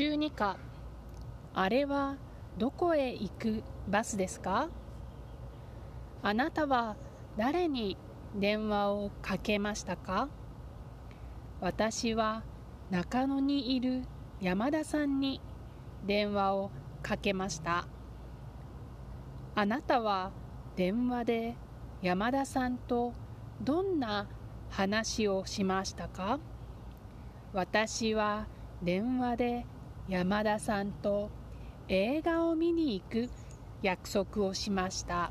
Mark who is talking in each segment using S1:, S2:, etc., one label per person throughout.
S1: 12課。あれはどこへ行くバスですか？あなたは誰に電話をかけましたか？私は中野にいる山田さんに電話をかけました。あなたは電話で山田さんとどんな話をしましたか？私は電話で山田さんと映画を見に行く約束をしました。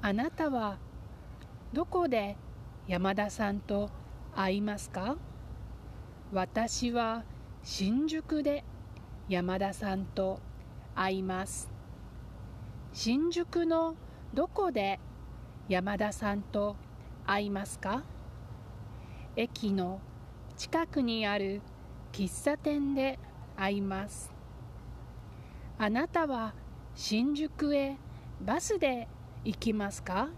S1: あなたはどこで山田さんと会いますか？私は新宿で山田さんと会います。新宿のどこで山田さんと会いますか？駅の近くにある喫茶店で会います。あなたは新宿へバスで行きますか？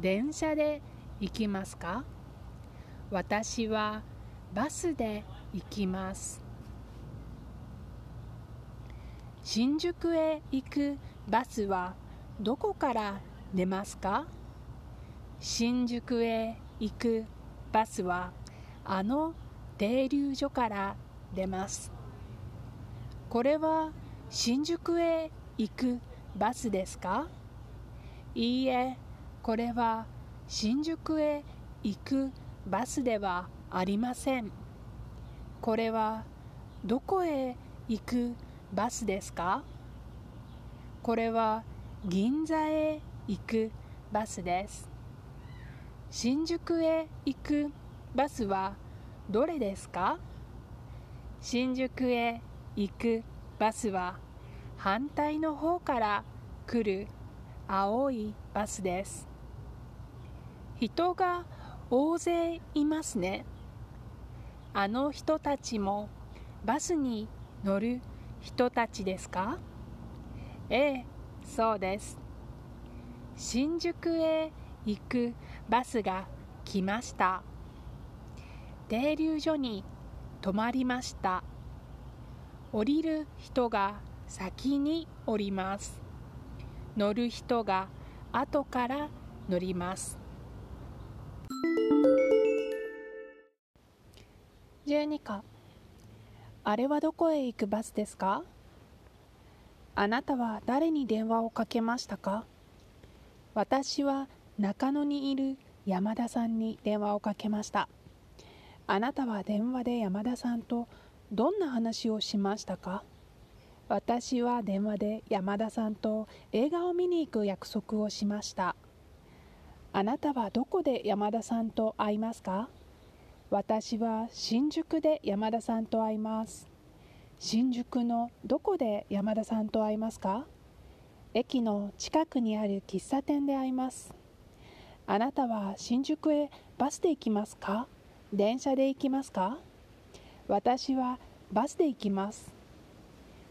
S1: 電車で行きますか？私はバスで行きます。新宿へ行くバスはどこから出ますか？新宿へ行くバスはあの停留所から出ます。これは新宿へ行くバスですか？いいえこれは新宿へ行くバスではありません。これはどこへ行くバスですか？これは銀座へ行くバスです。新宿へ行くバスはどれですか？新宿へ行くバスは反対の方から来る青いバスです。人が大勢いますね。あの人たちもバスに乗る人たちですか？ええそうです。新宿へ行くバスが来ました。停留所に止まりました。降りる人が先に降ります。乗る人が後から乗ります。12課。あれはどこへ行くバスですか？あなたは誰に電話をかけましたか？私は中野にいる山田さんに電話をかけました。あなたは電話で山田さんとどんな話をしましたか？私は電話で山田さんと映画を見に行く約束をしました。あなたはどこで山田さんと会いますか？私は新宿で山田さんと会います。新宿のどこで山田さんと会いますか？駅の近くにある喫茶店で会います。あなたは新宿へバスで行きますか？電車で行きますか？私はバスで行きます。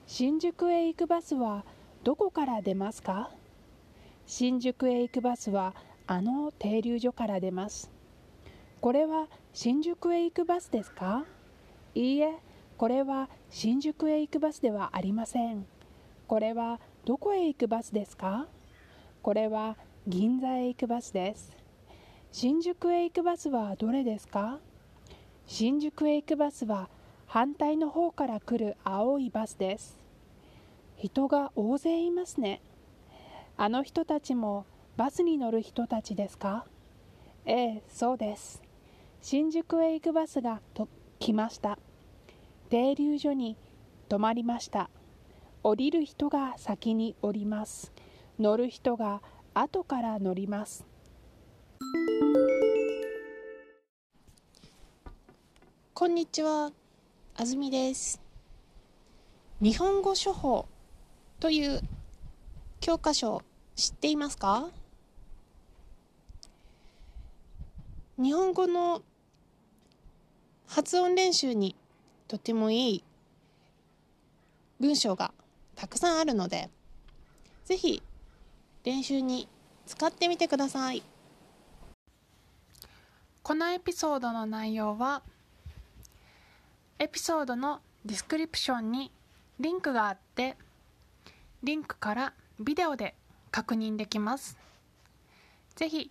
S1: 新宿へ行くバスはどこから出ますか？新宿へ行くバスはあの停留所から出ます。これは新宿へ行くバスですか？いいえこれは新宿へ行くバスではありません。これはどこへ行くバスですか？これは銀座へ行くバスです。新宿へ行くバスはどれですか？新宿へ行くバスは反対の方から来る青いバスです。人が大勢いますね。あの人たちもバスに乗る人たちですか？ええそうです。新宿へ行くバスがと来ました。停留所に止まりました。降りる人が先に降ります。乗る人が後から乗ります。
S2: こんにちは、あずみです。日本語処方という教科書知っていますか？日本語の発音練習にとてもいい文章がたくさんあるので、ぜひ練習に使ってみてください。
S1: このエピソードの内容はエピソードの
S3: ディスクリプションにリンクがあってリンクからビデオで確認できますぜひ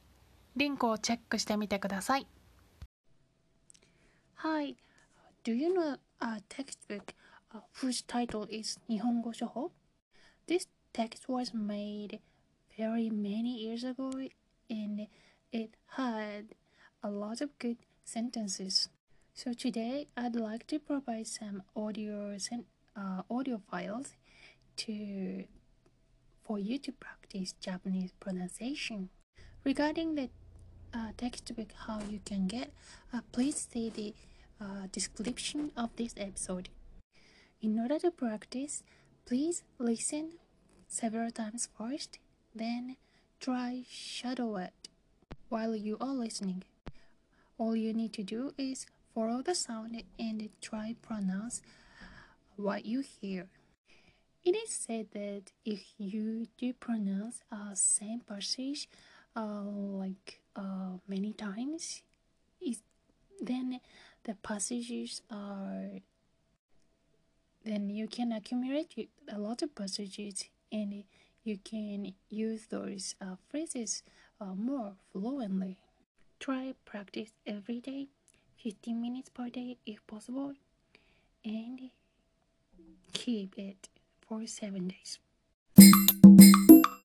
S3: リンクをチェックしてみてください
S1: Hi, do you know a textbook whose title is Nihongo Shoho? This text was made very many years ago and it had a lot of good sentences. So today I'd like to provide some audio sen- uh, audio files to for you to practice Japanese pronunciation. Regarding the uh, textbook how you can get, uh, please see the uh, description of this episode. In order to practice, please listen several times first, then try shadow it while you are listening. All you need to do is follow the sound and try pronounce what you hear. It is said that if you do pronounce a same passage uh, like uh, many times, it, then the passages are then you can accumulate a lot of passages and you can use those uh, phrases uh, more fluently. Try practice every day, 15 minutes per day if possible, and keep it for seven days.